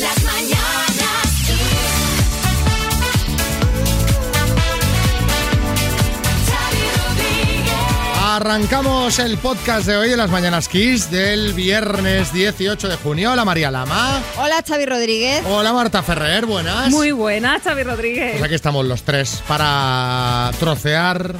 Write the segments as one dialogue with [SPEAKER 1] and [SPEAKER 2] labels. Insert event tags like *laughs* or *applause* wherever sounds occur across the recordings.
[SPEAKER 1] Las mañanas Kiss. Xavi Rodríguez.
[SPEAKER 2] Arrancamos el podcast de hoy en las Mañanas Kiss del viernes 18 de junio. Hola María Lama.
[SPEAKER 3] Hola Xavi Rodríguez.
[SPEAKER 2] Hola Marta Ferrer, buenas.
[SPEAKER 4] Muy buena, Xavi Rodríguez.
[SPEAKER 2] Pues aquí estamos los tres para trocear,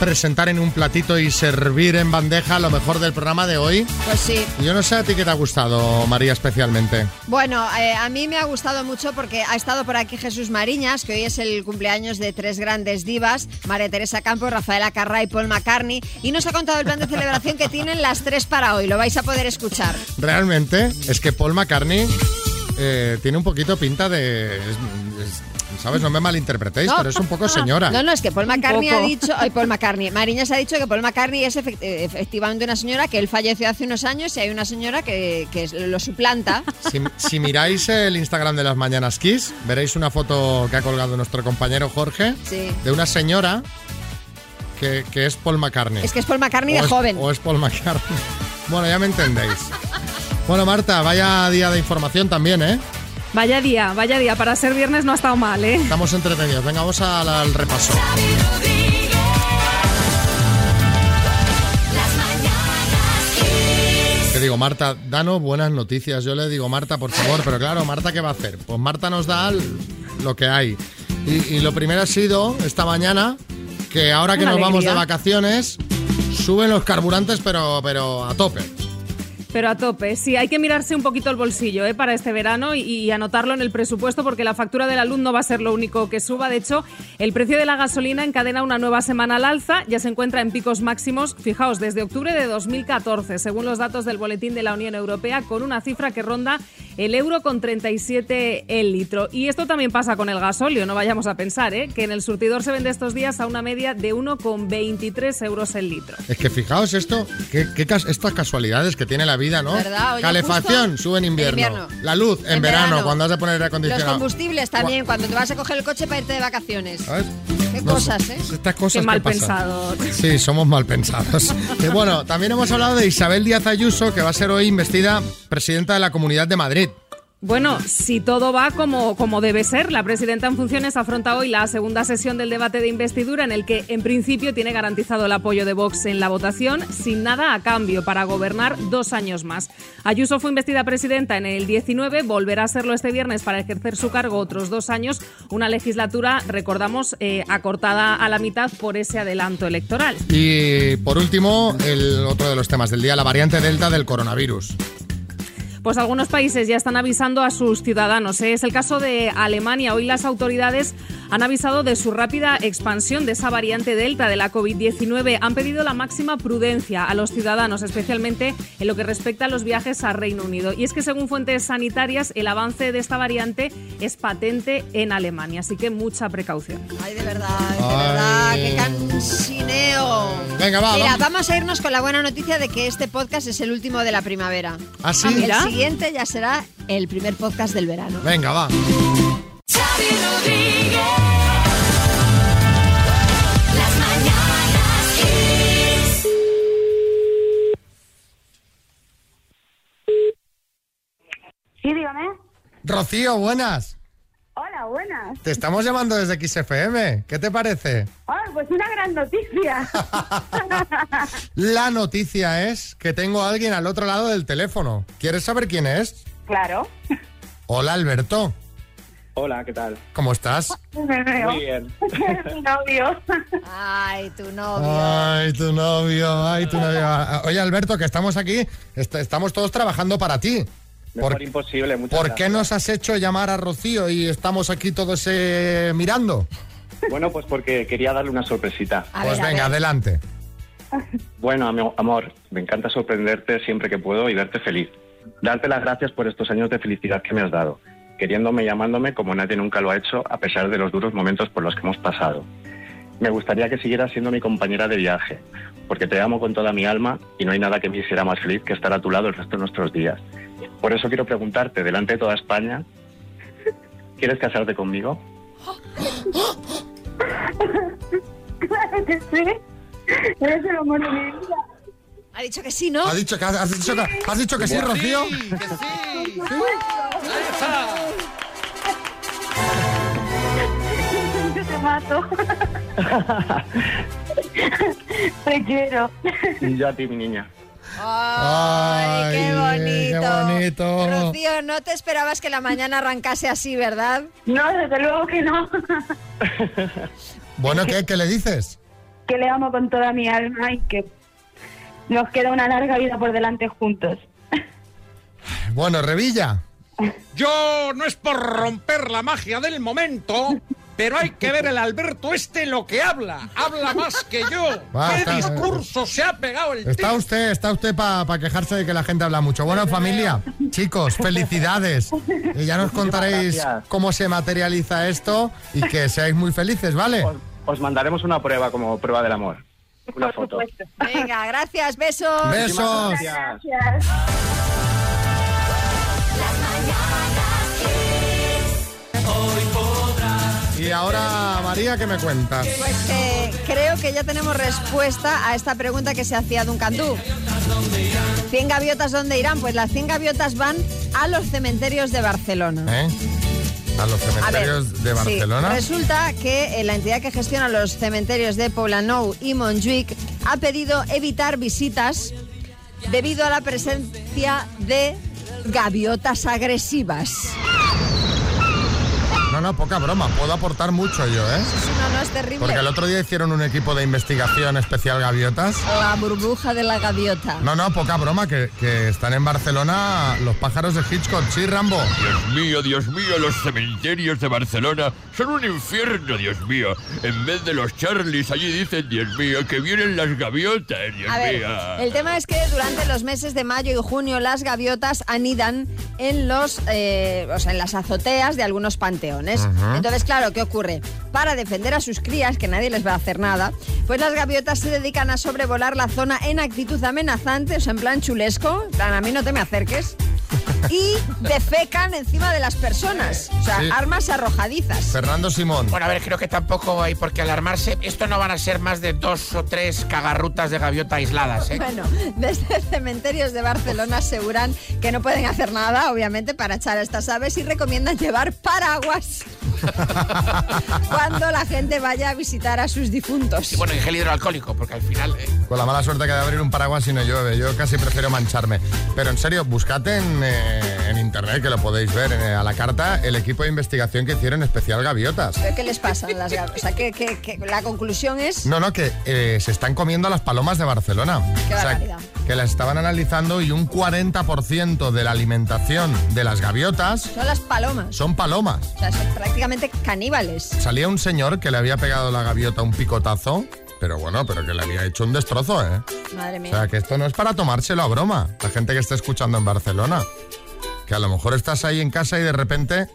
[SPEAKER 2] presentar en un platito y servir en bandeja lo mejor del programa de hoy.
[SPEAKER 3] Pues sí.
[SPEAKER 2] Yo no sé a ti qué te ha gustado, María, especialmente.
[SPEAKER 3] Bueno, eh, a mí me ha gustado mucho porque ha estado por aquí Jesús Mariñas, que hoy es el cumpleaños de tres grandes divas, María Teresa Campos, Rafaela Carrá y Paul McCartney, y nos ha contado el plan de celebración que tienen las tres para hoy. Lo vais a poder escuchar.
[SPEAKER 2] Realmente es que Paul McCartney eh, tiene un poquito pinta de... es- es- ¿Sabes? No me malinterpretéis,
[SPEAKER 3] No.
[SPEAKER 2] pero es un poco señora.
[SPEAKER 3] No, no, es que Paul McCartney ha dicho, ay, Paul McCartney, Mariñas ha dicho que Paul McCartney es efect- eh, efectivamente una señora que él falleció hace unos años y hay una señora que, que lo suplanta.
[SPEAKER 2] Si, si miráis el Instagram de las Mañanas Kiss, veréis una foto que ha colgado nuestro compañero Jorge
[SPEAKER 3] Sí.
[SPEAKER 2] de una señora que, que es Paul McCartney.
[SPEAKER 3] Es que es Paul McCartney
[SPEAKER 2] o
[SPEAKER 3] de
[SPEAKER 2] es-
[SPEAKER 3] joven.
[SPEAKER 2] O es Paul McCartney. Bueno, ya me entendéis. Bueno, Marta, vaya día de información también, ¿eh?
[SPEAKER 4] Vaya día, vaya día. Para ser viernes no ha estado mal, ¿eh?
[SPEAKER 2] Estamos entretenidos. Venga, vamos al, al repaso. Digo, Marta, danos buenas noticias. Yo le digo, Marta, por favor, pero claro, Marta, ¿qué va a hacer? Pues Marta nos da lo que hay. Y, y lo primero ha sido, esta mañana, que ahora que
[SPEAKER 4] Una
[SPEAKER 2] nos vamos de vacaciones, suben los carburantes, pero, pero a tope.
[SPEAKER 4] Pero a tope. Sí, hay que mirarse un poquito el bolsillo ¿eh? para este verano y, anotarlo en el presupuesto porque la factura de la luz no va a ser lo único que suba. De hecho, el precio de la gasolina encadena una nueva semana al alza. Ya se encuentra en picos máximos, fijaos, desde octubre de 2014, según los datos del Boletín de la Unión Europea, con una cifra que ronda el euro con 37 el litro. Y esto también pasa con el gasóleo, no vayamos a pensar, ¿eh? que en el surtidor se vende estos días a una media de 1,23 euros el litro.
[SPEAKER 2] Es que fijaos esto, qué cas- estas casualidades que tiene la vida, ¿no?
[SPEAKER 3] ¿Verdad? Oye,
[SPEAKER 2] Calefacción, sube en invierno.
[SPEAKER 3] en invierno.
[SPEAKER 2] La luz en,
[SPEAKER 3] En
[SPEAKER 2] verano,
[SPEAKER 3] verano.
[SPEAKER 2] cuando has de poner aire
[SPEAKER 3] Los
[SPEAKER 2] acondicionado.
[SPEAKER 3] combustibles también, cuando te vas a coger el coche para irte de vacaciones.
[SPEAKER 2] ¿Sabes?
[SPEAKER 3] Qué
[SPEAKER 2] No
[SPEAKER 3] cosas, ¿eh?
[SPEAKER 2] Estas cosas
[SPEAKER 4] Qué
[SPEAKER 2] que
[SPEAKER 4] mal
[SPEAKER 2] pasan.
[SPEAKER 4] pensado.
[SPEAKER 2] Sí, somos mal pensados. *laughs* Y bueno, también hemos hablado de Isabel Díaz Ayuso, que va a ser hoy investida presidenta de la Comunidad de Madrid.
[SPEAKER 4] Bueno, si todo va como, como debe ser, la presidenta en funciones afronta hoy la segunda sesión del debate de investidura en el que en principio tiene garantizado el apoyo de Vox en la votación sin nada a cambio para gobernar dos años más. Ayuso fue investida presidenta en el 19, volverá a serlo este viernes para ejercer su cargo otros dos años, una legislatura, recordamos, eh, acortada a la mitad por ese adelanto electoral.
[SPEAKER 2] Y por último, el otro de los temas del día, la variante Delta del coronavirus.
[SPEAKER 4] Pues algunos países ya están avisando a sus ciudadanos. ¿eh? Es el caso de Alemania. Hoy las autoridades han avisado de su rápida expansión de esa variante Delta de la COVID-19. Han pedido la máxima prudencia a los ciudadanos, especialmente en lo que respecta a los viajes a Reino Unido. Y es que según fuentes sanitarias, el avance de esta variante es patente en Alemania. Así que mucha precaución.
[SPEAKER 3] Ay, de verdad, de
[SPEAKER 2] Ay.
[SPEAKER 3] verdad, qué cansineo.
[SPEAKER 2] Venga, va,
[SPEAKER 3] Mira,
[SPEAKER 2] vamos.
[SPEAKER 3] vamos a irnos con la buena noticia de que este podcast es el último de la primavera.
[SPEAKER 2] ¿Ah, sí?
[SPEAKER 4] Ah, mira.
[SPEAKER 3] El siguiente ya será el primer podcast del verano.
[SPEAKER 2] Venga, va.
[SPEAKER 1] Xavi Rodríguez. Las mañanas Kiss.
[SPEAKER 5] Sí, dígame.
[SPEAKER 2] Rocío, buenas.
[SPEAKER 5] Buenas.
[SPEAKER 2] Te estamos llamando desde XFM. ¿Qué te parece?
[SPEAKER 5] Ah, pues una gran noticia. *laughs*
[SPEAKER 2] La noticia es que tengo a alguien al otro lado del teléfono. ¿Quieres saber quién es?
[SPEAKER 5] claro.
[SPEAKER 2] Hola, Alberto.
[SPEAKER 6] Hola, ¿qué tal?
[SPEAKER 2] ¿Cómo estás?
[SPEAKER 5] Me veo.
[SPEAKER 6] Muy bien.
[SPEAKER 5] Mi *laughs* novio.
[SPEAKER 3] Ay, tu novio.
[SPEAKER 2] Ay, tu novio, ay, tu novio. Ah, Oye, Alberto, que estamos aquí, est- estamos todos trabajando para ti.
[SPEAKER 6] Mejor
[SPEAKER 2] ¿Por,
[SPEAKER 6] imposible, muchas
[SPEAKER 2] por qué nos has hecho llamar a Rocío y estamos aquí todos eh, mirando?
[SPEAKER 6] Bueno, pues porque quería darle una sorpresita.
[SPEAKER 3] A
[SPEAKER 2] pues
[SPEAKER 3] ver,
[SPEAKER 2] venga, adelante.
[SPEAKER 6] Bueno, amor, me encanta sorprenderte siempre que puedo y verte feliz. Darte las gracias por estos años de felicidad que me has dado, queriéndome y llamándome como nadie nunca lo ha hecho a pesar de los duros momentos por los que hemos pasado. Me gustaría que siguieras siendo mi compañera de viaje, porque te amo con toda mi alma y no hay nada que me hiciera más feliz que estar a tu lado el resto de nuestros días. Por eso quiero preguntarte, delante de toda España, ¿quieres casarte conmigo?
[SPEAKER 5] claro que sí. Eres el amor de mi vida.
[SPEAKER 3] Ha dicho que sí, ¿no?
[SPEAKER 2] Ha dicho que, has, dicho que, sí, Rocío. Sí, que sí. ¿Sí?
[SPEAKER 5] Ahí está. Yo te mato. *laughs* Te quiero.
[SPEAKER 7] Y yo a ti, mi niña.
[SPEAKER 3] ¡Ay, qué bonito!
[SPEAKER 2] qué bonito.
[SPEAKER 3] Rocío, no te esperabas que la mañana arrancase así, ¿verdad?
[SPEAKER 5] No, desde luego que no.
[SPEAKER 2] Bueno, ¿qué, *laughs* ¿qué le dices?
[SPEAKER 5] que le amo con toda mi alma y que nos queda una larga vida por delante juntos.
[SPEAKER 2] Bueno, Revilla.
[SPEAKER 8] Yo no es por romper la magia del momento, pero hay que ver el Alberto este lo que habla. Habla más que yo.
[SPEAKER 2] Va,
[SPEAKER 8] ¿Qué
[SPEAKER 2] está-
[SPEAKER 8] discurso se ha pegado el
[SPEAKER 2] Está
[SPEAKER 8] tío?
[SPEAKER 2] usted, está usted para quejarse de que la gente habla mucho. Bueno, familia, chicos, felicidades. *laughs* Y ya nos contaréis cómo se materializa esto y que seáis muy felices, ¿vale?
[SPEAKER 7] Os, os mandaremos una prueba como prueba del amor. Una
[SPEAKER 5] por
[SPEAKER 7] foto.
[SPEAKER 5] supuesto.
[SPEAKER 3] Venga, gracias, besos.
[SPEAKER 2] Besos.
[SPEAKER 7] Gracias.
[SPEAKER 5] Gracias.
[SPEAKER 2] Y ahora, María, ¿qué me cuentas?
[SPEAKER 3] Pues que creo que ya tenemos respuesta a esta pregunta que se hacía Duncan Du. ¿100 gaviotas dónde irán? Pues las 100 gaviotas van a los cementerios de Barcelona.
[SPEAKER 2] ¿Eh? A los
[SPEAKER 3] A ver,
[SPEAKER 2] cementerios de
[SPEAKER 3] sí,
[SPEAKER 2] Barcelona.
[SPEAKER 3] resulta que eh, la entidad que gestiona los cementerios de Poblenou y Montjuic ha pedido evitar visitas debido a la presencia de gaviotas agresivas.
[SPEAKER 2] No, no, poca broma. Puedo aportar mucho yo, ¿eh?
[SPEAKER 3] Sí, no, no, es terrible.
[SPEAKER 2] Porque el otro día hicieron un equipo de investigación especial gaviotas.
[SPEAKER 3] La burbuja de la gaviota.
[SPEAKER 2] No, no, poca broma, que, que están en Barcelona los pájaros de Hitchcock. Sí, Rambo.
[SPEAKER 9] Dios mío, Dios mío, los cementerios de Barcelona son un infierno, Dios mío. En vez de los Charlies, allí dicen, Dios mío, que vienen las gaviotas, Dios
[SPEAKER 3] A ver,
[SPEAKER 9] mío.
[SPEAKER 3] el tema es que durante los meses de mayo y junio las gaviotas anidan en los, eh, o sea, en las azoteas de algunos panteones. Entonces, claro, ¿qué ocurre? Para defender a sus crías, que nadie les va a hacer nada, pues las gaviotas se dedican a sobrevolar la zona en actitud amenazante, o sea, en plan chulesco, plan a mí no te me acerques. *laughs* Y defecan encima de las personas, o sea,
[SPEAKER 2] Sí.
[SPEAKER 3] armas arrojadizas.
[SPEAKER 2] Fernando Simón.
[SPEAKER 10] Bueno, a ver, creo que tampoco hay por qué alarmarse. Esto no van a ser más de dos o tres cagarrutas de gaviota aisladas, ¿eh?
[SPEAKER 3] Bueno, desde cementerios de Barcelona aseguran que no pueden hacer nada, obviamente, para echar a estas aves y recomiendan llevar paraguas *laughs* cuando la gente vaya a visitar a sus difuntos.
[SPEAKER 10] Y bueno, y gel hidroalcohólico, porque al final... eh,
[SPEAKER 2] Con la mala suerte que de abrir un paraguas si no llueve. Yo casi prefiero mancharme. Pero en serio, buscad en, eh, en internet, que lo podéis ver eh, a la carta, el equipo de investigación que hicieron especial gaviotas.
[SPEAKER 3] ¿Pero ¿Qué les pasa a las gaviotas? O sea, que, que- que la conclusión es...
[SPEAKER 2] No, no, que eh, se están comiendo a las palomas de Barcelona.
[SPEAKER 3] Qué
[SPEAKER 2] o sea, que las estaban analizando y un 40% de la alimentación de las gaviotas
[SPEAKER 3] Son las palomas.
[SPEAKER 2] son palomas.
[SPEAKER 3] O sea, son prácticamente caníbales.
[SPEAKER 2] Salía un señor que le había pegado la gaviota un picotazo, pero bueno, pero que le había hecho un destrozo, ¿eh?
[SPEAKER 3] Madre
[SPEAKER 2] O
[SPEAKER 3] mía.
[SPEAKER 2] sea, que esto no es para tomárselo a broma. La gente que está escuchando en Barcelona. Que a lo mejor estás ahí en casa y de repente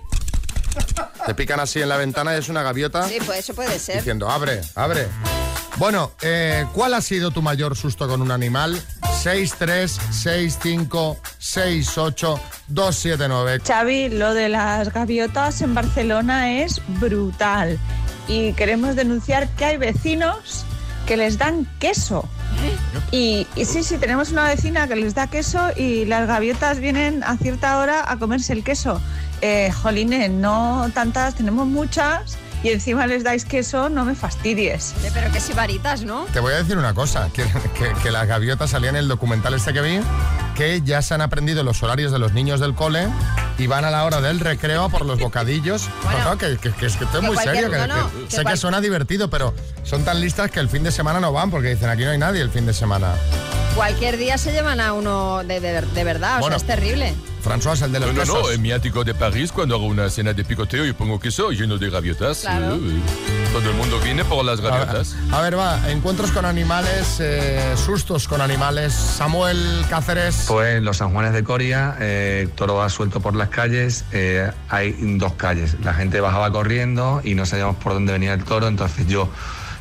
[SPEAKER 2] te pican así en la ventana y es una gaviota
[SPEAKER 3] Sí, pues eso puede ser.
[SPEAKER 2] diciendo, abre, abre. Bueno, eh, ¿cuál ha sido tu mayor susto con un animal? 636568279.
[SPEAKER 11] Xavi, lo de las gaviotas en Barcelona es brutal y queremos denunciar que hay vecinos que les dan queso. Y, y sí, sí, tenemos una vecina que les da queso y las gaviotas vienen a cierta hora a comerse el queso. Eh, jolines, no tantas, tenemos muchas y encima les dais queso, no me fastidies.
[SPEAKER 3] Pero que si varitas, ¿no?
[SPEAKER 2] Te voy a decir una cosa, que, que- que las gaviotas salían en el documental este que vi, que ya se han aprendido los horarios de los niños del cole y van a la hora del recreo por los bocadillos. *laughs*
[SPEAKER 3] Bueno,
[SPEAKER 2] no, no, que, que- que es que esto es
[SPEAKER 3] que
[SPEAKER 2] muy serio, que,
[SPEAKER 3] no, no,
[SPEAKER 2] que
[SPEAKER 3] que
[SPEAKER 2] sé
[SPEAKER 3] cual-
[SPEAKER 2] que suena divertido, pero son tan listas que el fin de semana no van porque dicen aquí no hay nadie el fin de semana.
[SPEAKER 3] Cualquier día se llevan a uno de, de- de verdad, o sea, es terrible.
[SPEAKER 2] François, el de los
[SPEAKER 9] No, no,
[SPEAKER 2] quesos.
[SPEAKER 9] no, en mi ático de París, cuando hago una cena de picoteo y pongo queso lleno de gaviotas,
[SPEAKER 3] Claro.
[SPEAKER 9] eh, todo el mundo viene por las
[SPEAKER 2] A ver,
[SPEAKER 9] gaviotas.
[SPEAKER 2] a ver, va, encuentros con animales, eh, sustos con animales. Samuel Cáceres.
[SPEAKER 6] Pues en los San Juanes de Coria, eh, toro va suelto por las calles, eh, hay dos calles. La gente bajaba corriendo y no sabíamos por dónde venía el toro, entonces yo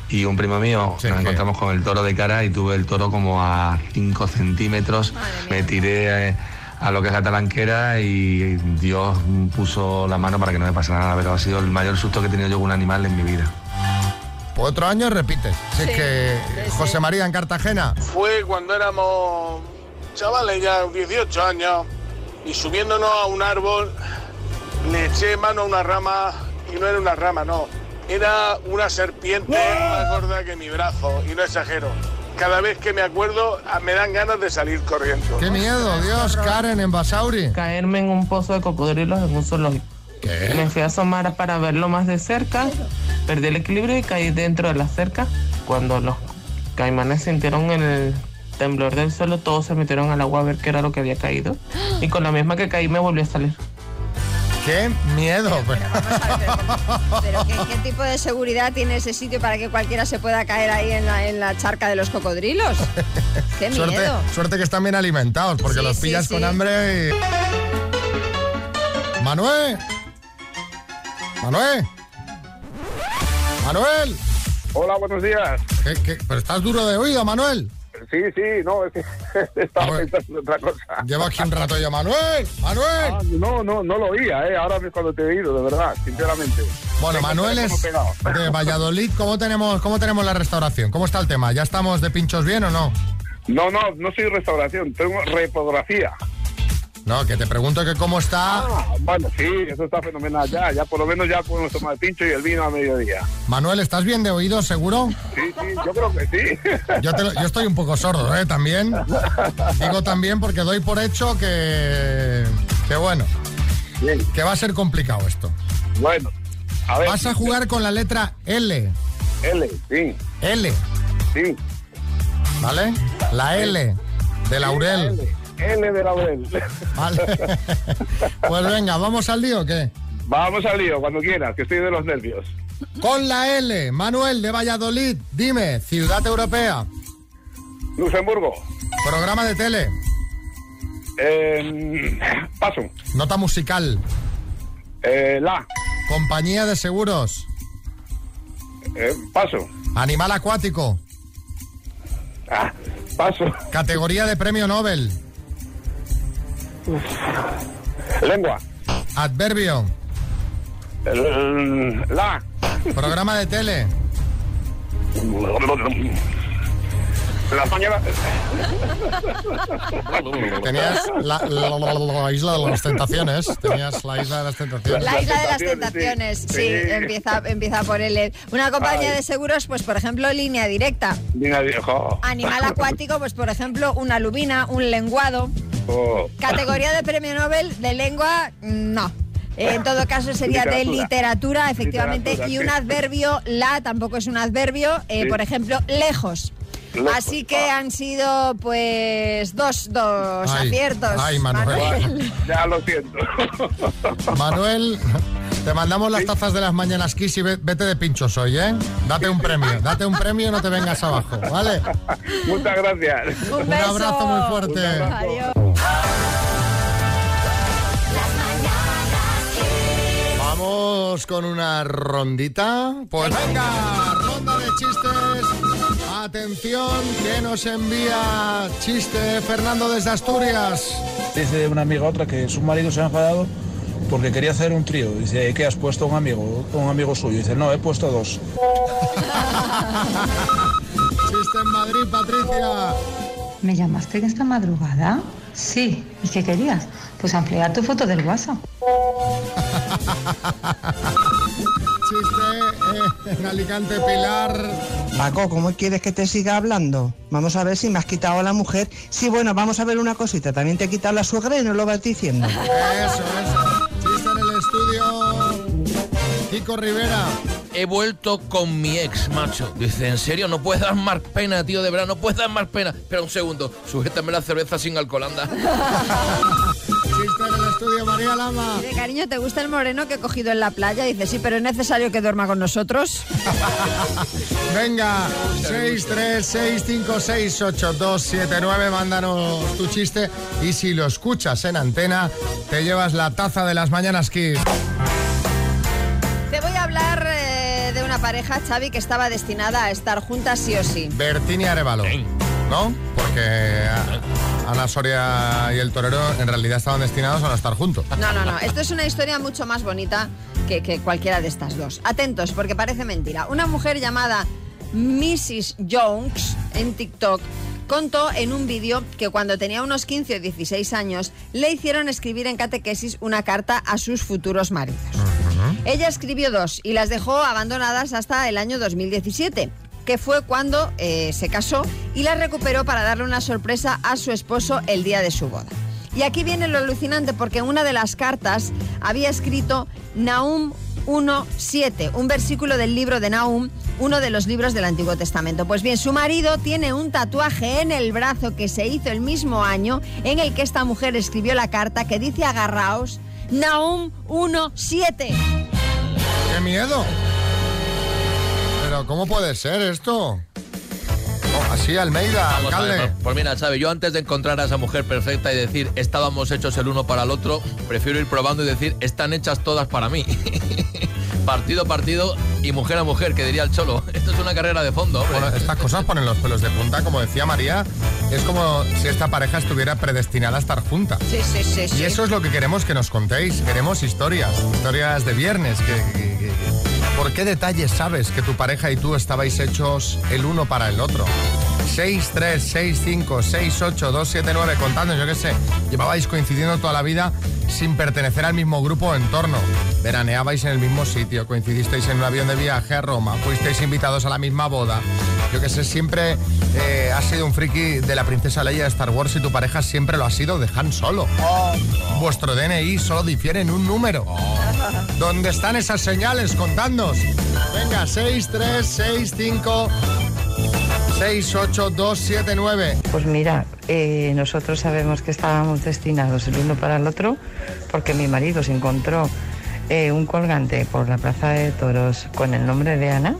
[SPEAKER 6] y un primo mío
[SPEAKER 2] Sí,
[SPEAKER 6] nos
[SPEAKER 2] que-
[SPEAKER 6] encontramos con el toro de cara y tuve el toro como a 5 centímetros.
[SPEAKER 3] Madre.
[SPEAKER 6] Me tiré eh, a lo que es la talanquera y Dios puso la mano para que no me pasara nada, pero ha sido el mayor susto que he tenido yo con un animal en mi vida.
[SPEAKER 2] Pues otro año repite. Si es
[SPEAKER 3] Sí,
[SPEAKER 2] que
[SPEAKER 3] sí, sí.
[SPEAKER 2] José María en Cartagena.
[SPEAKER 12] Fue cuando éramos chavales ya, 18 años, y subiéndonos a un árbol, le eché mano a una rama, y no era una rama, no,
[SPEAKER 13] era una serpiente más gorda que mi brazo, y no exagero. Cada vez que me acuerdo, ah, me dan ganas de salir corriendo.
[SPEAKER 2] ¡Qué miedo, Dios! Karen, en Basauri.
[SPEAKER 14] Caerme en un pozo de cocodrilos en un zoológico. Me fui a asomar para verlo más de cerca, perdí el equilibrio y caí dentro de la cerca. Cuando los caimanes sintieron el temblor del suelo, todos se metieron al agua a ver qué era lo que había caído. Y con la misma que caí me volví a salir.
[SPEAKER 2] ¡Qué miedo!
[SPEAKER 3] Pero ¿qué, qué tipo de seguridad tiene ese sitio para que cualquiera se pueda caer ahí en la, en la charca de los cocodrilos? *laughs* ¡Qué miedo!
[SPEAKER 2] Suerte, suerte que están bien alimentados, porque
[SPEAKER 3] Sí,
[SPEAKER 2] los
[SPEAKER 3] sí,
[SPEAKER 2] pillas
[SPEAKER 3] sí.
[SPEAKER 2] con hambre y... ¡Manuel! ¡Manuel! ¡Manuel!
[SPEAKER 13] Hola, buenos días.
[SPEAKER 2] ¿Qué, qué? Pero estás duro de oído, Manuel.
[SPEAKER 13] Sí, sí, no, es que *laughs* estaba pensando en otra cosa.
[SPEAKER 2] Llevo aquí un rato yo, Manuel. ¡Manuel!
[SPEAKER 13] Ah, no, no, no lo oía, ¿eh? Ahora es cuando te he oído, de verdad, sinceramente.
[SPEAKER 2] Bueno, Manuel es de Valladolid. ¿Cómo tenemos, ¿Cómo tenemos la restauración? ¿Cómo está el tema? ¿Ya estamos de pinchos bien o no?
[SPEAKER 13] No, no, no soy restauración, tengo repografía.
[SPEAKER 2] No, que te pregunto que cómo está.
[SPEAKER 13] Ah, bueno, sí, eso está fenomenal ya. Ya por lo menos ya podemos tomar el pincho y el vino a mediodía.
[SPEAKER 2] Manuel, ¿estás bien de oído, seguro?
[SPEAKER 13] Sí, sí, yo creo que sí.
[SPEAKER 2] Yo, te lo- yo estoy un poco sordo, ¿eh? También. Digo también porque doy por hecho que... Que bueno. Que va a ser complicado esto.
[SPEAKER 13] Bueno, a ver.
[SPEAKER 2] Vas a jugar con la letra L.
[SPEAKER 13] L, sí.
[SPEAKER 2] L.
[SPEAKER 13] Sí.
[SPEAKER 2] ¿Vale? La L. De Laurel.
[SPEAKER 13] L de Laurel.
[SPEAKER 2] Vale. *laughs* Pues venga, ¿vamos al lío o qué?
[SPEAKER 13] Vamos al lío, cuando quieras, que estoy de los nervios.
[SPEAKER 2] Con la L, Manuel de Valladolid. Dime, ciudad europea.
[SPEAKER 13] Luxemburgo.
[SPEAKER 2] Programa de tele.
[SPEAKER 13] Eh, paso.
[SPEAKER 2] Nota musical.
[SPEAKER 13] Eh, la.
[SPEAKER 2] Compañía de seguros.
[SPEAKER 13] Eh, paso.
[SPEAKER 2] Animal acuático.
[SPEAKER 13] Ah, paso.
[SPEAKER 2] Categoría de premio Nobel.
[SPEAKER 13] Lengua.
[SPEAKER 2] Adverbio.
[SPEAKER 13] El- la.
[SPEAKER 2] Programa de tele.
[SPEAKER 13] Las mañanas.
[SPEAKER 2] Tenías la, la- la- la- la isla de las tentaciones. Tenías la isla de las tentaciones.
[SPEAKER 3] La isla de las
[SPEAKER 13] tentaciones, sí.
[SPEAKER 3] sí,
[SPEAKER 13] Sí.
[SPEAKER 3] empieza, empieza por L. Una compañía
[SPEAKER 13] Ay.
[SPEAKER 3] de seguros, pues por ejemplo, línea directa.
[SPEAKER 13] Línea.
[SPEAKER 3] Animal acuático, pues por ejemplo, una lubina, un lenguado. Categoría de premio Nobel de lengua, no. En todo caso sería de
[SPEAKER 13] Literatura.
[SPEAKER 3] efectivamente,
[SPEAKER 13] Literatura,
[SPEAKER 3] y un adverbio, la tampoco es un adverbio, eh,
[SPEAKER 13] Sí.
[SPEAKER 3] por ejemplo, lejos.
[SPEAKER 13] Lejos,
[SPEAKER 3] Así que han sido pues dos, dos
[SPEAKER 2] Ay,
[SPEAKER 3] aciertos.
[SPEAKER 2] ay, Manuel. *laughs*
[SPEAKER 13] Ya lo siento. *laughs*
[SPEAKER 2] Manuel, te mandamos las tazas de las mañanas Kiss y ve- vete de pinchos hoy, ¿eh? Date un premio, date un premio y no te vengas abajo, ¿vale?
[SPEAKER 13] Muchas gracias.
[SPEAKER 3] Un,
[SPEAKER 2] abrazo muy fuerte.
[SPEAKER 3] Adiós.
[SPEAKER 2] Vamos con una rondita. Pues venga, ronda de chistes. Atención, que nos envía chiste Fernando desde Asturias.
[SPEAKER 15] Dice una amiga a otra que su marido se ha enfadado porque quería hacer un trío. Dice, ¿qué has puesto un amigo? Un amigo suyo. Dice, no, he puesto dos. *laughs*
[SPEAKER 2] Chiste en Madrid, Patricia.
[SPEAKER 16] ¿Me llamaste esta madrugada? Sí. ¿Y qué querías? Pues ampliar tu foto del WhatsApp.
[SPEAKER 2] Chiste eh, en Alicante, Pilar.
[SPEAKER 8] Paco, ¿cómo quieres que te siga hablando? Vamos a ver si me has quitado a la mujer. Sí, bueno, vamos a ver una cosita. También te he quitado la suegra y no lo vas diciendo.
[SPEAKER 2] Eso, eso. Chiste en el estudio. Kiko Rivera.
[SPEAKER 17] He vuelto con mi ex, macho. Dice, ¿en serio? No puedes dar más pena, tío, de verdad, no puedes dar más pena. Espera un segundo, sujétame la cerveza sin alcohol, anda. *laughs*
[SPEAKER 2] Chiste en el estudio, María Lama.
[SPEAKER 3] Dice, cariño, ¿te gusta el moreno que he cogido en la playa? Dice, sí, pero es necesario que duerma con nosotros. *laughs*
[SPEAKER 2] Venga, 636568279, mándanos tu chiste y si lo escuchas en antena, te llevas la taza de las mañanas Kiss.
[SPEAKER 3] Te voy a hablar pareja, Xavi, que estaba destinada a estar juntas sí o sí.
[SPEAKER 2] Bertini y Arevalo, ¿no? Porque a- Ana Soria y el torero en realidad estaban destinados a no estar juntos.
[SPEAKER 3] No, no, no. Esto es una historia mucho más bonita que, que cualquiera de estas dos. Atentos, porque parece mentira. Una mujer llamada Mrs. Jones en TikTok contó en un vídeo que cuando tenía unos 15 o 16 años le hicieron escribir en catequesis una carta a sus futuros maridos. Ella escribió dos y las dejó abandonadas hasta el año 2017 que fue cuando eh, se casó y las recuperó para darle una sorpresa a su esposo el día de su boda. Y aquí viene lo alucinante porque en una de las cartas había escrito Nahum 1.7, un versículo del libro de Nahum, uno de los libros del Antiguo Testamento. Pues bien, su marido tiene un tatuaje en el brazo que se hizo el mismo año en el que esta mujer escribió la carta que dice agarraos Nahum 1.7.
[SPEAKER 2] ¡Qué miedo! Pero ¿cómo puede ser esto? Oh, así, Almeida,
[SPEAKER 17] Vamos a ver,
[SPEAKER 2] alcalde.
[SPEAKER 17] pues, pues mira, Xavi, yo antes de encontrar a esa mujer perfecta y decir estábamos hechos el uno para el otro, prefiero ir probando y decir están hechas todas para mí. *laughs* partido a partido y mujer a mujer, que diría el cholo. *laughs* Esto es una carrera de fondo, hombre.
[SPEAKER 2] Bueno, estas cosas ponen los pelos de punta, como decía María, es como si esta pareja estuviera predestinada a estar junta.
[SPEAKER 3] Sí, sí, sí. sí.
[SPEAKER 2] Y eso es lo que queremos que nos contéis. Queremos historias, historias de viernes. que- ¿Por qué detalles sabes que tu pareja y tú estabais hechos el uno para el otro? 6, 3, 6, 5, 6, 8, 2, 7, 9, contando, yo qué sé. Llevabais coincidiendo toda la vida sin pertenecer al mismo grupo o entorno. Veraneabais en el mismo sitio, coincidisteis en un avión de viaje a Roma, fuisteis invitados a la misma boda. Yo que sé, siempre eh, has sido un friki de la princesa Leia de Star Wars y tu pareja siempre lo ha sido de Han Solo. Vuestro DNI solo difiere en un número. ¿Dónde están esas señales? Contadnos. Venga, 6, 3, 6, 5, 6, 8, 2, 7, 9.
[SPEAKER 18] Pues mira, eh, nosotros sabemos que estábamos destinados el uno para el otro porque mi marido se encontró eh, un colgante por la plaza de toros con el nombre de Ana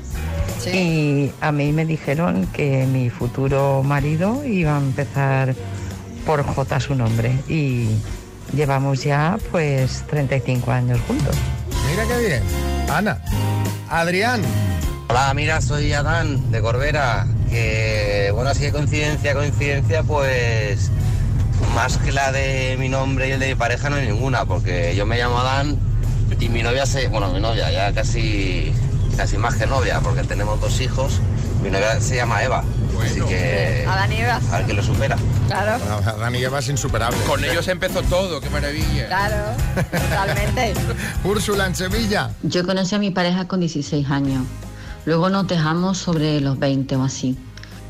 [SPEAKER 18] y a mí me dijeron que mi futuro marido iba a empezar por J su nombre y llevamos ya pues 35 años juntos.
[SPEAKER 2] Mira qué bien. Ana. Adrián.
[SPEAKER 19] Hola, mira, soy Adán de Corbera. Que bueno, así de coincidencia, coincidencia, pues más que la de mi nombre y el de mi pareja no hay ninguna, porque yo me llamo Adán y mi novia se, bueno, mi novia ya casi, casi más que novia, porque tenemos dos hijos. Mi novia se llama Eva, así que
[SPEAKER 3] Adán y Eva.
[SPEAKER 19] a ver quién lo supera.
[SPEAKER 3] Claro,
[SPEAKER 2] Dani Eva es insuperable.
[SPEAKER 17] Con ellos empezó todo, qué maravilla.
[SPEAKER 3] claro, totalmente. *laughs*
[SPEAKER 2] Úrsula en Sevilla.
[SPEAKER 20] Yo conocí a mi pareja con 16 años. Luego nos dejamos sobre los 20 o así.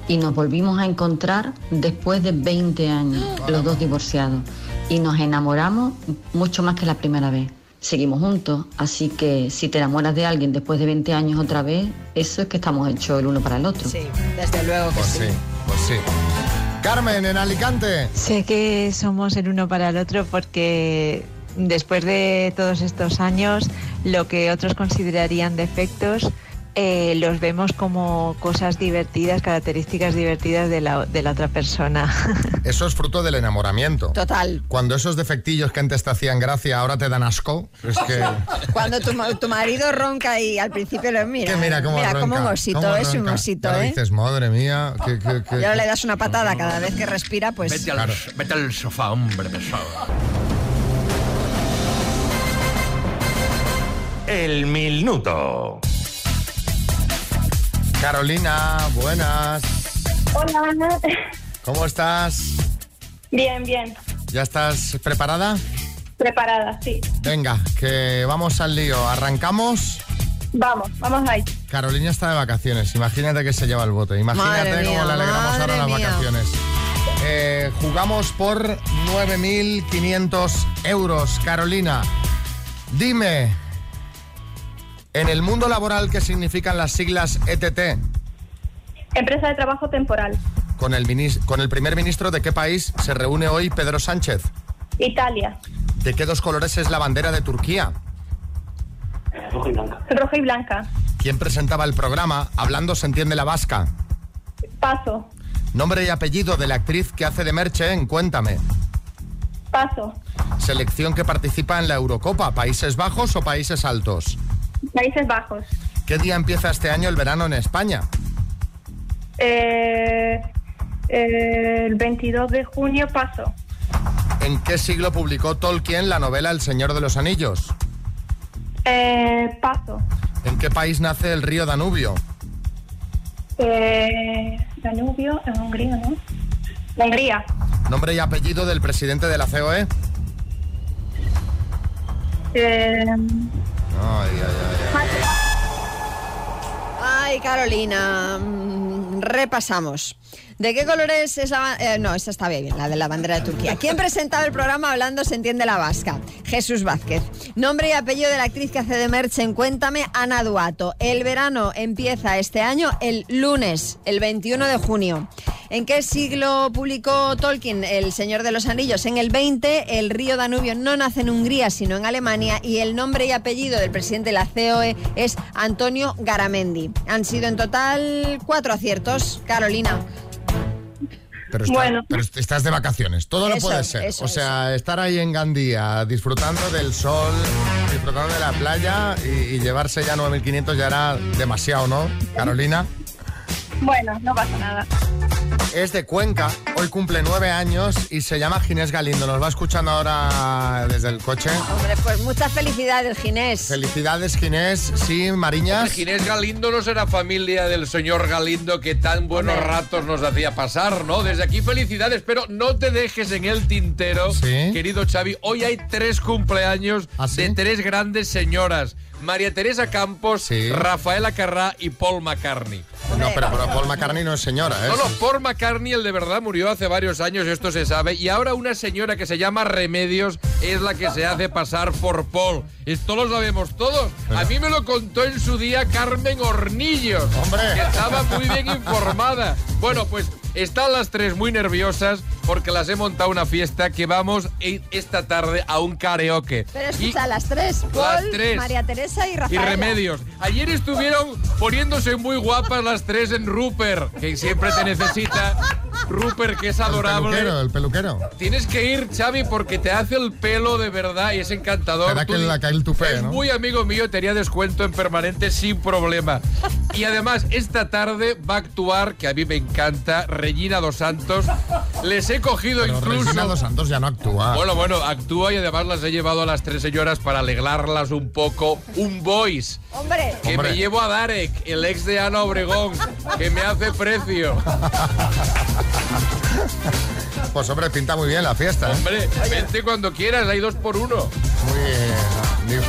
[SPEAKER 20] Y nos volvimos a encontrar después de 20 años, los dos divorciados. Y nos enamoramos mucho más que la primera vez. Seguimos juntos, así que si te enamoras de alguien después de 20 años otra vez, eso es que estamos hechos el uno para el otro.
[SPEAKER 3] Sí, desde luego que
[SPEAKER 2] Pues sí, pues sí. Carmen en Alicante.
[SPEAKER 21] Sé que somos el uno para el otro porque después de todos estos años, lo que otros considerarían defectos, eh, los vemos como cosas divertidas, características divertidas de la, de la otra persona. *laughs*
[SPEAKER 2] Eso es fruto del enamoramiento.
[SPEAKER 3] Total.
[SPEAKER 2] Cuando esos defectillos que antes te hacían gracia ahora te dan asco, es que... *laughs*
[SPEAKER 3] Cuando tu, tu marido ronca y al principio lo mira.
[SPEAKER 2] que mira cómo
[SPEAKER 3] Mira,
[SPEAKER 2] ronca,
[SPEAKER 3] como un osito,
[SPEAKER 2] cómo
[SPEAKER 3] es un osito,
[SPEAKER 2] Y ahora
[SPEAKER 3] ¿eh?
[SPEAKER 2] dices, madre mía, que... que, que-
[SPEAKER 3] Y ahora le das una patada cada vez que respira, pues...
[SPEAKER 17] Vete al, vete al sofá, hombre pesado.
[SPEAKER 22] El minuto.
[SPEAKER 2] Carolina, buenas.
[SPEAKER 5] Hola, Ana.
[SPEAKER 2] ¿Cómo estás?
[SPEAKER 5] Bien, bien.
[SPEAKER 2] ¿Ya estás preparada?
[SPEAKER 5] Preparada, sí.
[SPEAKER 2] Venga, que vamos al lío. ¿Arrancamos?
[SPEAKER 5] Vamos, vamos ahí.
[SPEAKER 2] Carolina está de vacaciones. Imagínate que se lleva el bote. Imagínate
[SPEAKER 3] Madre
[SPEAKER 2] cómo
[SPEAKER 3] mía,
[SPEAKER 2] le alegramos ahora las
[SPEAKER 3] mía.
[SPEAKER 2] vacaciones. Eh, jugamos por 9.500 euros. Carolina, dime, en el mundo laboral, ¿qué significan las siglas ETT?
[SPEAKER 5] Empresa de trabajo temporal.
[SPEAKER 2] Con el, minis- con el primer ministro de qué país se reúne hoy Pedro Sánchez?
[SPEAKER 5] Italia.
[SPEAKER 2] ¿De qué dos colores es la bandera de Turquía?
[SPEAKER 5] Roja y blanca. Roja y blanca.
[SPEAKER 2] ¿Quién presentaba el programa Hablando se entiende la vasca?
[SPEAKER 5] Paso.
[SPEAKER 2] Nombre y apellido de la actriz que hace de Merche en Cuéntame.
[SPEAKER 5] Paso.
[SPEAKER 2] Selección que participa en la Eurocopa, Países Bajos o Países Altos.
[SPEAKER 5] Países Bajos.
[SPEAKER 2] ¿Qué día empieza este año el verano en España?
[SPEAKER 5] Eh, eh, el 22 de junio paso.
[SPEAKER 2] ¿En qué siglo publicó Tolkien la novela El Señor de los Anillos?
[SPEAKER 5] Eh, paso.
[SPEAKER 2] ¿En qué país nace el río Danubio?
[SPEAKER 5] Eh, Danubio, en Hungría, ¿no? Hungría.
[SPEAKER 2] Nombre y apellido del presidente de la? COE. Ay, ay, ay.
[SPEAKER 3] Ay, Carolina. mm, Repasamos. ¿De qué colores es la eh, no, esta está bien, la de la bandera de Turquía. ¿Quién presentaba el programa Hablando se entiende la vasca? Jesús Vázquez. Nombre y apellido de la actriz que hace de Merche en Cuéntame, Ana Duato. El verano empieza este año el lunes, el 21 de junio. ¿En qué siglo publicó Tolkien El Señor de los Anillos? En el 20, el río Danubio no nace en Hungría, sino en Alemania, y el nombre y apellido del presidente de la COE es Antonio Garamendi. Han sido en total cuatro aciertos. Carolina.
[SPEAKER 2] Pero, está-
[SPEAKER 3] Bueno.
[SPEAKER 2] pero estás de vacaciones, todo no
[SPEAKER 3] Eso,
[SPEAKER 2] puede ser.
[SPEAKER 3] eso,
[SPEAKER 2] o sea, estar ahí en Gandía disfrutando del sol, disfrutando de la playa y, y llevarse ya 9.500 ya era demasiado, ¿no? Carolina.
[SPEAKER 5] Bueno, no pasa nada.
[SPEAKER 2] Es de Cuenca, hoy cumple nueve años y se llama Ginés Galindo. Nos va escuchando ahora desde el coche.
[SPEAKER 3] Hombre, pues muchas felicidades, Ginés.
[SPEAKER 2] Felicidades, Ginés. Sí, Mariñas.
[SPEAKER 23] Ginés Galindo no será familia del señor Galindo que tan buenos ratos nos hacía pasar, ¿no? Desde aquí felicidades, pero no te dejes en el tintero, querido Xavi. Hoy hay tres cumpleaños
[SPEAKER 2] ¿Ah,
[SPEAKER 23] de tres grandes señoras. María Teresa Campos, Rafaela Carrá y Paul McCartney.
[SPEAKER 2] No, pero, pero Paul McCartney no es señora, ¿eh?
[SPEAKER 23] No, no, Paul McCartney, el de verdad, murió hace varios años, esto se sabe, y ahora una señora que se llama Remedios es la que se hace pasar por Paul. Esto lo sabemos todos. A mí me lo contó en su día Carmen Hornillos, que estaba muy bien informada. Bueno, pues están las tres muy nerviosas porque las he montado una fiesta que vamos e- esta tarde a un karaoke.
[SPEAKER 3] Pero
[SPEAKER 23] Y-
[SPEAKER 3] escucha, las tres, Paul,
[SPEAKER 23] Las tres.
[SPEAKER 3] María Teresa y
[SPEAKER 23] y
[SPEAKER 3] Rafael.
[SPEAKER 23] remedios. Ayer estuvieron poniéndose muy guapas las tres en Rupert, que siempre te necesita. Rupert, que es
[SPEAKER 2] El
[SPEAKER 23] adorable.
[SPEAKER 2] peluquero, el peluquero.
[SPEAKER 23] Tienes que ir, Xavi, porque te hace el pelo de verdad y es encantador.
[SPEAKER 2] Será que la cae el tupé,
[SPEAKER 23] es
[SPEAKER 2] ¿no?
[SPEAKER 23] muy amigo mío, tenía descuento en permanente sin problema. Y además, esta tarde va a actuar, que a mí me encanta, Regina Dos Santos. Les he cogido
[SPEAKER 2] Pero
[SPEAKER 23] incluso.
[SPEAKER 2] Regina Dos Santos ya no actúa.
[SPEAKER 23] Bueno, bueno, actúa y además las he llevado a las tres señoras para alegrarlas un poco. Un voice.
[SPEAKER 3] Hombre.
[SPEAKER 23] Que
[SPEAKER 2] Hombre.
[SPEAKER 23] me llevo a Darek, el ex de Ana Obregón, que me hace precio.
[SPEAKER 2] Pues hombre, pinta muy bien la fiesta, ¿eh?
[SPEAKER 23] Hombre, vente cuando quieras, hay dos por uno.
[SPEAKER 2] Muy, eh,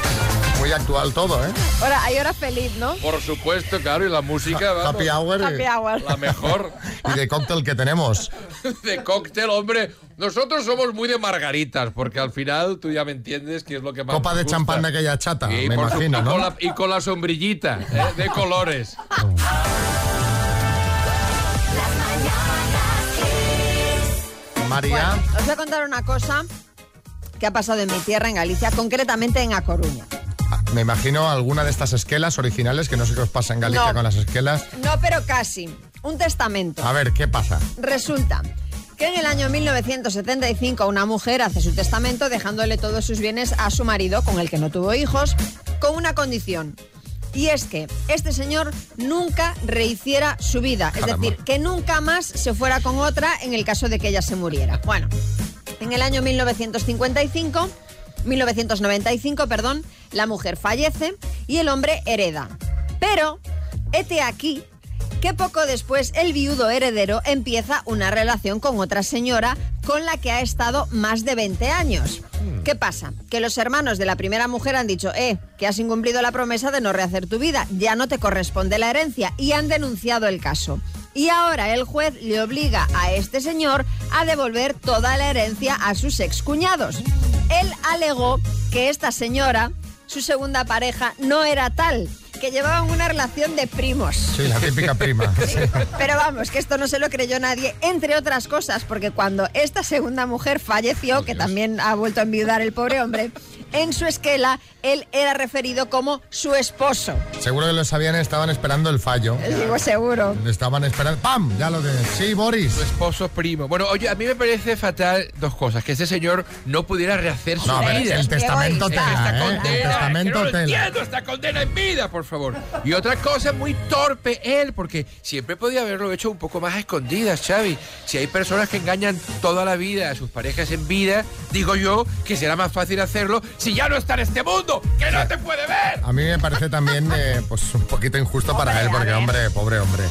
[SPEAKER 2] muy- actual todo, ¿eh?
[SPEAKER 3] Ahora, hay hora feliz, ¿no?
[SPEAKER 23] Por supuesto, claro, y la música.
[SPEAKER 2] Happy hour.
[SPEAKER 3] Happy hour.
[SPEAKER 23] La mejor
[SPEAKER 2] Y de cóctel que tenemos. *laughs*
[SPEAKER 23] de cóctel, hombre. Nosotros somos muy de margaritas, porque al final tú ya me entiendes que es lo que más
[SPEAKER 2] Copa de
[SPEAKER 23] gusta.
[SPEAKER 2] champán de aquella chata,
[SPEAKER 23] Sí,
[SPEAKER 2] me
[SPEAKER 23] su-
[SPEAKER 2] imagino,
[SPEAKER 23] y con
[SPEAKER 2] ¿no?
[SPEAKER 23] la- y con la sombrillita ¿eh? de *laughs* colores.
[SPEAKER 2] María.
[SPEAKER 3] Os voy a contar una cosa que ha pasado en mi tierra, en Galicia, concretamente en A Coruña.
[SPEAKER 2] Me imagino alguna de estas esquelas originales, que no sé qué os pasa en Galicia
[SPEAKER 3] No.
[SPEAKER 2] con las esquelas.
[SPEAKER 3] No, pero casi. Un testamento.
[SPEAKER 2] A ver, ¿qué pasa?
[SPEAKER 3] Resulta que en el año 1975 una mujer hace su testamento dejándole todos sus bienes a su marido, con el que no tuvo hijos, con una condición. Y es que este señor nunca rehiciera su vida. Es
[SPEAKER 24] Caramba.
[SPEAKER 3] decir, que nunca más se fuera con otra en el caso de que ella se muriera. Bueno, en el año 1955, 1995, perdón, la mujer fallece y el hombre hereda. Pero, hete aquí que poco después el viudo heredero empieza una relación con otra señora con la que ha estado más de 20 años. ¿Qué pasa? Que los hermanos de la primera mujer han dicho, eh, que has incumplido la promesa de no rehacer tu vida, ya no te corresponde la herencia y han denunciado el caso. Y ahora el juez le obliga a este señor a devolver toda la herencia a sus excuñados. Él alegó que esta señora, su segunda pareja, no era tal, que llevaban una relación de primos.
[SPEAKER 2] Sí, la típica prima. *laughs* Sí.
[SPEAKER 3] Pero vamos, que esto no se lo creyó nadie, entre otras cosas, porque cuando esta segunda mujer falleció, que también ha vuelto a enviudar el pobre hombre, en su esquela él era referido como su esposo.
[SPEAKER 2] Seguro que lo sabían, estaban esperando el fallo.
[SPEAKER 3] Digo seguro.
[SPEAKER 2] Estaban esperando. ¡Pam! Ya lo de. Sí, Boris.
[SPEAKER 23] Su esposo primo. Bueno, oye, a mí me parece fatal dos cosas. Que ese señor no pudiera rehacer su
[SPEAKER 2] No, a ver,
[SPEAKER 23] vida.
[SPEAKER 2] el testamento
[SPEAKER 23] Esta
[SPEAKER 2] tela, ¿eh?
[SPEAKER 23] condena,
[SPEAKER 2] El testamento
[SPEAKER 23] que no
[SPEAKER 2] tela.
[SPEAKER 23] entiendo, esta condena en vida, por favor. Y otra cosa, muy torpe él, porque siempre podía haberlo hecho un poco más a escondidas, Xavi. Si hay personas que engañan toda la vida a sus parejas en vida, digo yo que será más fácil hacerlo si ya no está en este mundo, que no te puede ver.
[SPEAKER 2] A mí me parece también eh, pues un poquito injusto para él, porque hombre, pobre hombre.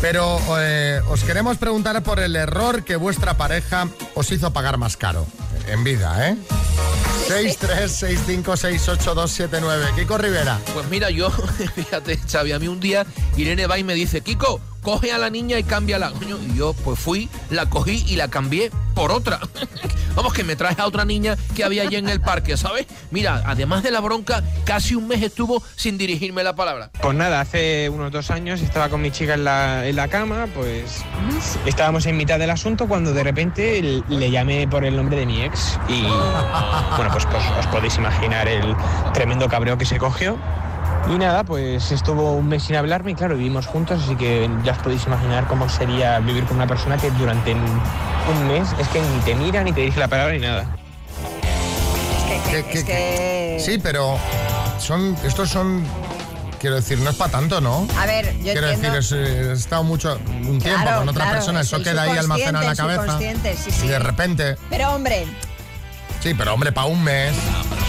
[SPEAKER 2] Pero eh, os queremos preguntar por el error que vuestra pareja os hizo pagar más caro en vida, ¿eh? 636568279. Kiko Rivera.
[SPEAKER 17] Pues mira, yo, *laughs* fíjate, Xavi, a mí un día Irene va y me dice, Kiko, coge a la niña y cámbiala. Coño, Y yo pues fui, la cogí y la cambié por otra. *laughs* Vamos, que me traes a otra niña que había allí en el parque, ¿sabes? Mira, además de la bronca, casi un mes estuvo sin dirigirme la palabra.
[SPEAKER 24] Pues nada, hace unos dos años estaba con mi chica en la, en la cama, pues estábamos en mitad del asunto cuando de repente le llamé por el nombre de mi ex y *laughs* bueno, pues, pues os podéis imaginar el tremendo cabreo que se cogió. Y nada, pues estuvo un mes sin hablarme y claro, vivimos juntos, así que ya os podéis imaginar cómo sería vivir con una persona que durante un mes es que ni te mira, ni te dice la palabra, ni nada.
[SPEAKER 2] Que- que- que- Sí, pero son estos son... Quiero decir, no es para tanto, ¿no?
[SPEAKER 3] A ver, yo
[SPEAKER 2] Quiero
[SPEAKER 3] entiendo.
[SPEAKER 2] decir, es, eh, he estado mucho un tiempo
[SPEAKER 3] Claro,
[SPEAKER 2] con otra
[SPEAKER 3] claro,
[SPEAKER 2] persona,
[SPEAKER 3] es
[SPEAKER 2] eso queda ahí almacenado en la cabeza.
[SPEAKER 3] subconsciente, sí, sí.
[SPEAKER 2] Y de repente,
[SPEAKER 3] Pero hombre,
[SPEAKER 2] sí, pero hombre, para un mes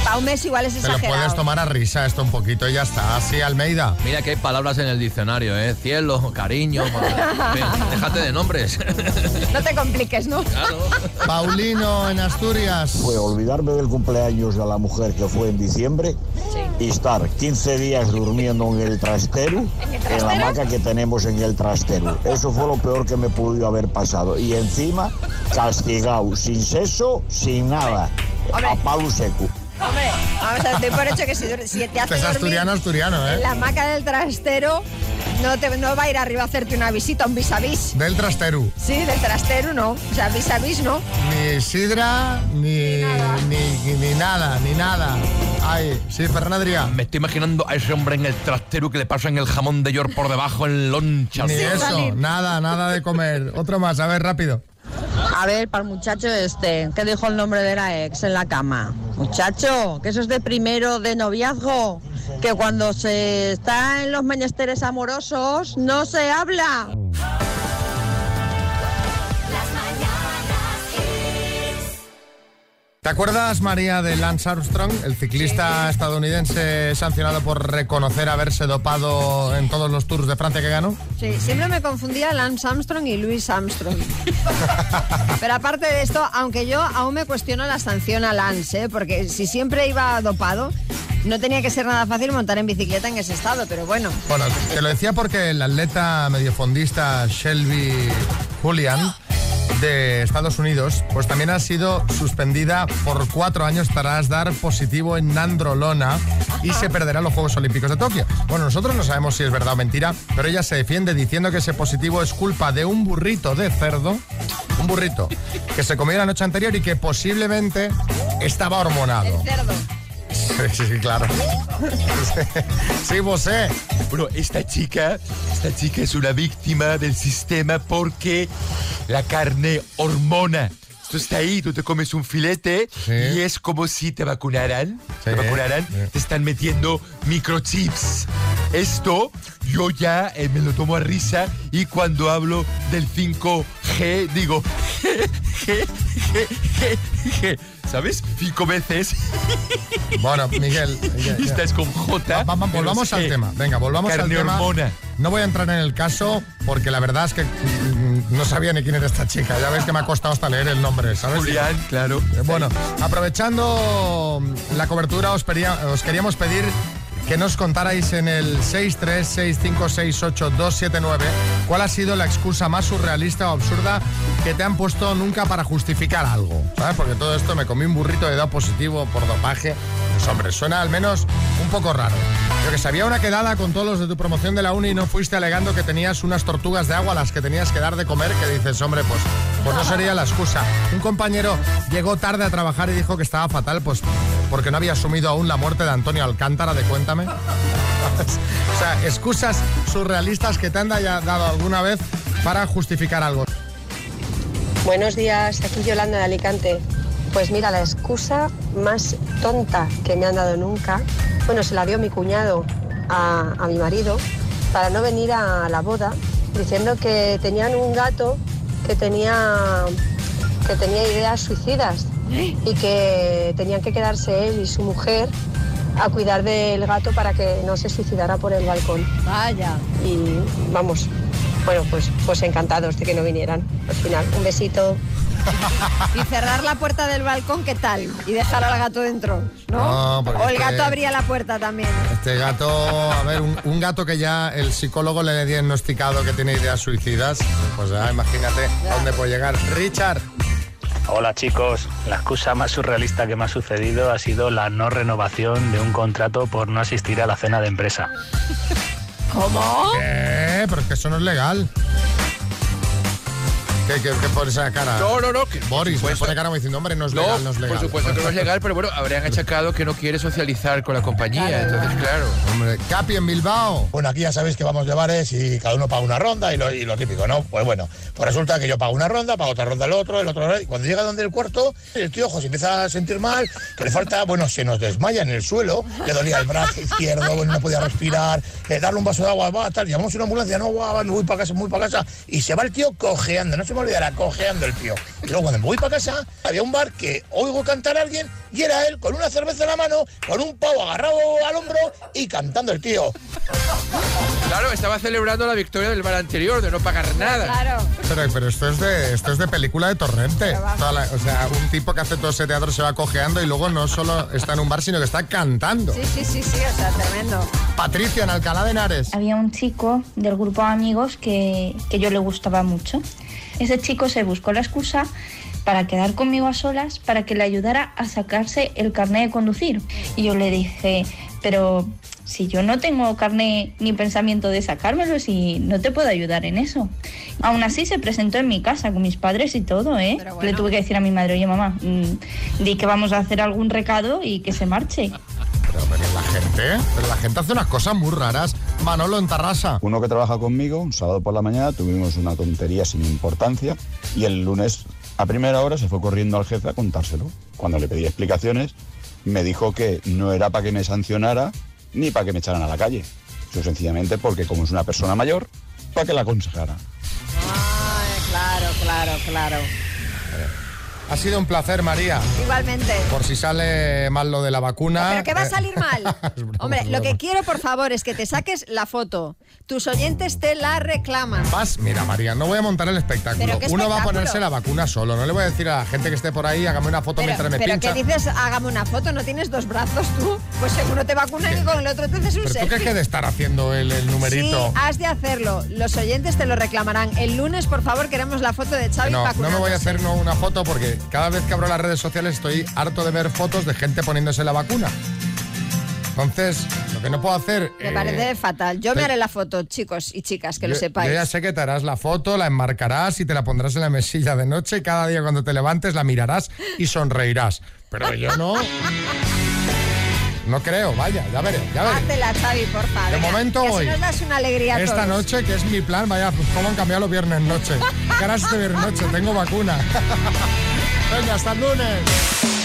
[SPEAKER 3] para un mes igual es
[SPEAKER 2] te lo
[SPEAKER 3] exagerado.
[SPEAKER 2] puedes tomar a risa esto un poquito y ya está. Así, Almeida.
[SPEAKER 17] Mira que hay palabras en el diccionario, ¿eh? Cielo, cariño, madre. *laughs* déjate de nombres.
[SPEAKER 3] No te compliques, ¿no?
[SPEAKER 2] Paulino en Asturias.
[SPEAKER 25] Fue olvidarme del cumpleaños de la mujer que fue en diciembre y estar 15 días durmiendo en el trastero, en la hamaca que tenemos en el trastero. Eso fue lo peor que me pudo haber pasado. Y encima, castigado, sin seso, sin nada, a palo seco.
[SPEAKER 3] Hombre, vamos a ver, por hecho que si, te hace
[SPEAKER 2] es asturiano, asturiano,
[SPEAKER 3] en
[SPEAKER 2] ¿eh?
[SPEAKER 3] la hamaca del trastero, no, te, no va a ir arriba a hacerte una visita, un vis a vis.
[SPEAKER 2] Del trastero.
[SPEAKER 3] Sí, del trastero no. O sea, vis a vis no.
[SPEAKER 2] Ni sidra, ni, ni, ni nada, ni nada. Ay, sí, Fernandria.
[SPEAKER 17] Me estoy imaginando a ese hombre en el trastero que le pasan el jamón de York por debajo en lonchas.
[SPEAKER 2] Ni eso, nada, nada de comer. Otro más, a ver, rápido.
[SPEAKER 26] A ver, para el muchacho este, que dijo el nombre de la ex en la cama. Muchacho, que eso es de primero de noviazgo, que cuando se está en los menesteres amorosos no se habla.
[SPEAKER 2] ¿Te acuerdas, María, de Lance Armstrong, el ciclista estadounidense sancionado por reconocer haberse dopado en todos los tours de Francia que ganó?
[SPEAKER 3] Sí, siempre me confundía Lance Armstrong y Louis Armstrong. *laughs* Pero aparte de esto, aunque yo aún me cuestiono la sanción a Lance, ¿eh? porque si siempre iba dopado, no tenía que ser nada fácil montar en bicicleta en ese estado, pero bueno.
[SPEAKER 2] Bueno, te lo decía porque el atleta mediofondista Shelby Julian de Estados Unidos, pues también ha sido suspendida por cuatro años tras dar positivo en nandrolona y se perderá los Juegos Olímpicos de Tokio. Bueno, nosotros no sabemos si es verdad o mentira, pero ella se defiende diciendo que ese positivo es culpa de un burrito de cerdo, un burrito, que se comió la noche anterior y que posiblemente estaba hormonado. *laughs* Sí, sí, claro. *laughs* Sí, vos sé.
[SPEAKER 27] Bueno, esta chica, esta chica es una víctima del sistema porque la carne hormona. Esto está ahí, tú te comes un filete y es como si te vacunaran. Te vacunaran, te están metiendo microchips. Esto yo ya eh, me lo tomo a risa y cuando hablo del 5G digo G, G, G. ¿Sabes? Cinco veces.
[SPEAKER 2] Bueno, Miguel. *laughs* ya-
[SPEAKER 27] estás con J.
[SPEAKER 2] Va- va-
[SPEAKER 27] pero
[SPEAKER 2] volvamos al tema. Venga, volvamos
[SPEAKER 27] Carne
[SPEAKER 2] al tema.
[SPEAKER 27] hormona.
[SPEAKER 2] No voy a entrar en el caso porque la verdad es que mm, no sabía ni quién era esta chica. Ya ves que me ha costado hasta leer el nombre, ¿sabes?
[SPEAKER 27] Julián, claro.
[SPEAKER 2] Eh, Bueno, aprovechando la cobertura, os queríamos pedir que nos contarais en el 636568279 cuál ha sido la excusa más surrealista o absurda que te han puesto nunca para justificar algo, ¿sabes? Porque todo esto me comí un burrito de dado positivo por dopaje. Pues hombre, suena al menos un poco raro. Yo que sabía una quedada con todos los de tu promoción de la uni y no fuiste alegando que tenías unas tortugas de agua a las que tenías que dar de comer, que dices, hombre, pues, pues no sería la excusa. Un compañero llegó tarde a trabajar y dijo que estaba fatal, pues porque no había asumido aún la muerte de Antonio Alcántara de Cuéntame. *laughs* o sea, excusas surrealistas que te han da- dado alguna vez para justificar algo.
[SPEAKER 28] Buenos días, aquí Yolanda de Alicante. Pues mira, la excusa más tonta que me han dado nunca, bueno, se la dio mi cuñado a, a mi marido para no venir a la boda, diciendo que tenían un gato que tenía, que tenía ideas suicidas y que tenían que quedarse él y su mujer a cuidar del gato para que no se suicidara por el balcón.
[SPEAKER 3] Vaya.
[SPEAKER 28] Y vamos, Bueno, pues, pues encantados de que no vinieran al final. Un besito. *laughs*
[SPEAKER 3] Y cerrar la puerta del balcón, ¿qué tal? Y dejar al gato dentro, ¿no?
[SPEAKER 2] No, porque
[SPEAKER 3] o el gato abría la puerta también.
[SPEAKER 2] Este gato, a ver, un, un gato que ya el psicólogo le ha diagnosticado que tiene ideas suicidas, pues ya imagínate a dónde puede llegar. Richard.
[SPEAKER 29] Hola chicos, la excusa más surrealista que me ha sucedido ha sido la no renovación de un contrato por no asistir a la cena de empresa.
[SPEAKER 3] ¿Cómo?
[SPEAKER 2] ¿Qué? Pero es que eso no es legal. ¿Qué, qué, qué por esa cara?
[SPEAKER 23] No, no, no. que-
[SPEAKER 2] Boris, me pone cara como diciendo, hombre, no es
[SPEAKER 23] No,
[SPEAKER 2] legal, no es legal.
[SPEAKER 23] por supuesto que no es legal, pero bueno, habrían achacado que no quiere socializar con la compañía. Entonces, claro.
[SPEAKER 2] Hombre, Capi en Bilbao.
[SPEAKER 30] Bueno, aquí ya sabéis que vamos de bares y cada uno paga una ronda y lo, y lo típico, ¿no? Pues bueno, pues resulta que yo pago una ronda, pago otra ronda el otro, el otro, y cuando llega donde el cuarto, el tío ojo, se empieza a sentir mal, que le falta, bueno, se nos desmaya en el suelo, le dolía el brazo izquierdo, *laughs* bueno, no podía respirar, eh, darle un vaso de agua, va, tal, llamamos a una ambulancia, no, va, va, me voy para casa, me voy para casa, y se va el tío cojeando, no se me olvidará, cojeando el tío. Y luego cuando me voy para casa, había un bar que oigo cantar a alguien y era él con una cerveza en la mano, con un pavo agarrado al hombro y cantando el tío.
[SPEAKER 23] Claro, estaba celebrando la victoria del bar anterior, de no pagar nada.
[SPEAKER 3] Claro.
[SPEAKER 2] Pero, pero esto es de esto es de película de torrente. La- o sea, un tipo que hace todo ese teatro se va cojeando y luego no solo está en un bar, sino que está cantando.
[SPEAKER 3] Sí, sí, sí, sí, o sea, tremendo.
[SPEAKER 2] Patricia en Alcalá de Henares.
[SPEAKER 31] Había un chico del grupo de amigos que, que yo le gustaba mucho. Ese chico se buscó la excusa para quedar conmigo a solas para que le ayudara a sacarse el carnet de conducir. Y yo le dije, pero si yo no tengo carnet ni pensamiento de sacármelo, si no te puedo ayudar en eso. Aún así se presentó en mi casa con mis padres y todo, ¿eh? Le tuve que decir a mi madre, oye mamá, mm, di que vamos a hacer algún recado y que se marche.
[SPEAKER 2] Pero, pero la gente, pero la gente hace unas cosas muy raras. Manolo en Tarrasa.
[SPEAKER 32] Uno que trabaja conmigo, un sábado por la mañana, tuvimos una tontería sin importancia y el lunes a primera hora se fue corriendo al jefe a contárselo. Cuando le pedí explicaciones, me dijo que no era para que me sancionara ni para que me echaran a la calle. Eso sencillamente porque como es una persona mayor, para que la aconsejara.
[SPEAKER 3] Claro, claro, claro.
[SPEAKER 2] Ha sido un placer, María.
[SPEAKER 3] Igualmente.
[SPEAKER 2] Por si sale mal lo de la vacuna.
[SPEAKER 3] ¿Pero qué va a
[SPEAKER 2] eh,
[SPEAKER 3] salir mal? *laughs* Hombre, lo que quiero, por favor, es que te saques la foto. Tus oyentes te la reclaman.
[SPEAKER 2] Vas, mira, María, no voy a montar el espectáculo.
[SPEAKER 3] ¿Pero qué
[SPEAKER 2] Uno va a ponerse la vacuna solo. No le voy a decir a la gente que esté por ahí, hágame una foto
[SPEAKER 3] Pero,
[SPEAKER 2] mientras me
[SPEAKER 3] pero
[SPEAKER 2] pincha.
[SPEAKER 3] ¿qué dices? Hágame una foto, ¿no tienes dos brazos tú? Pues seguro te vacunan y con el otro te haces un
[SPEAKER 2] Pero tú qué
[SPEAKER 3] selfie.
[SPEAKER 2] hay de estar haciendo el, el numerito.
[SPEAKER 3] Sí, has de hacerlo. Los oyentes te lo reclamarán. El lunes, por favor, queremos la foto de Xavi
[SPEAKER 2] No, no me voy a hacer no, una foto porque cada vez que abro las redes sociales estoy harto de ver fotos de gente poniéndose la vacuna. Entonces, lo que no puedo hacer.
[SPEAKER 3] Me
[SPEAKER 2] eh,
[SPEAKER 3] parece fatal. Yo me
[SPEAKER 2] te-
[SPEAKER 3] haré la foto, chicos y chicas, que lo
[SPEAKER 2] yo-
[SPEAKER 3] sepáis.
[SPEAKER 2] Yo ya sé que te harás la foto, la enmarcarás y te la pondrás en la mesilla de noche y cada día cuando te levantes la mirarás y sonreirás. Pero yo no. No creo, vaya, ya veré, ya veré.
[SPEAKER 3] Háztela, Xavi, porfa.
[SPEAKER 2] De
[SPEAKER 3] venga,
[SPEAKER 2] momento hoy.
[SPEAKER 3] nos das una alegría a
[SPEAKER 2] Esta
[SPEAKER 3] todos.
[SPEAKER 2] noche, que es mi plan, vaya, cómo han cambiado los viernes noche. Caras de viernes noche, tengo vacuna. *laughs* Venga, hasta el lunes.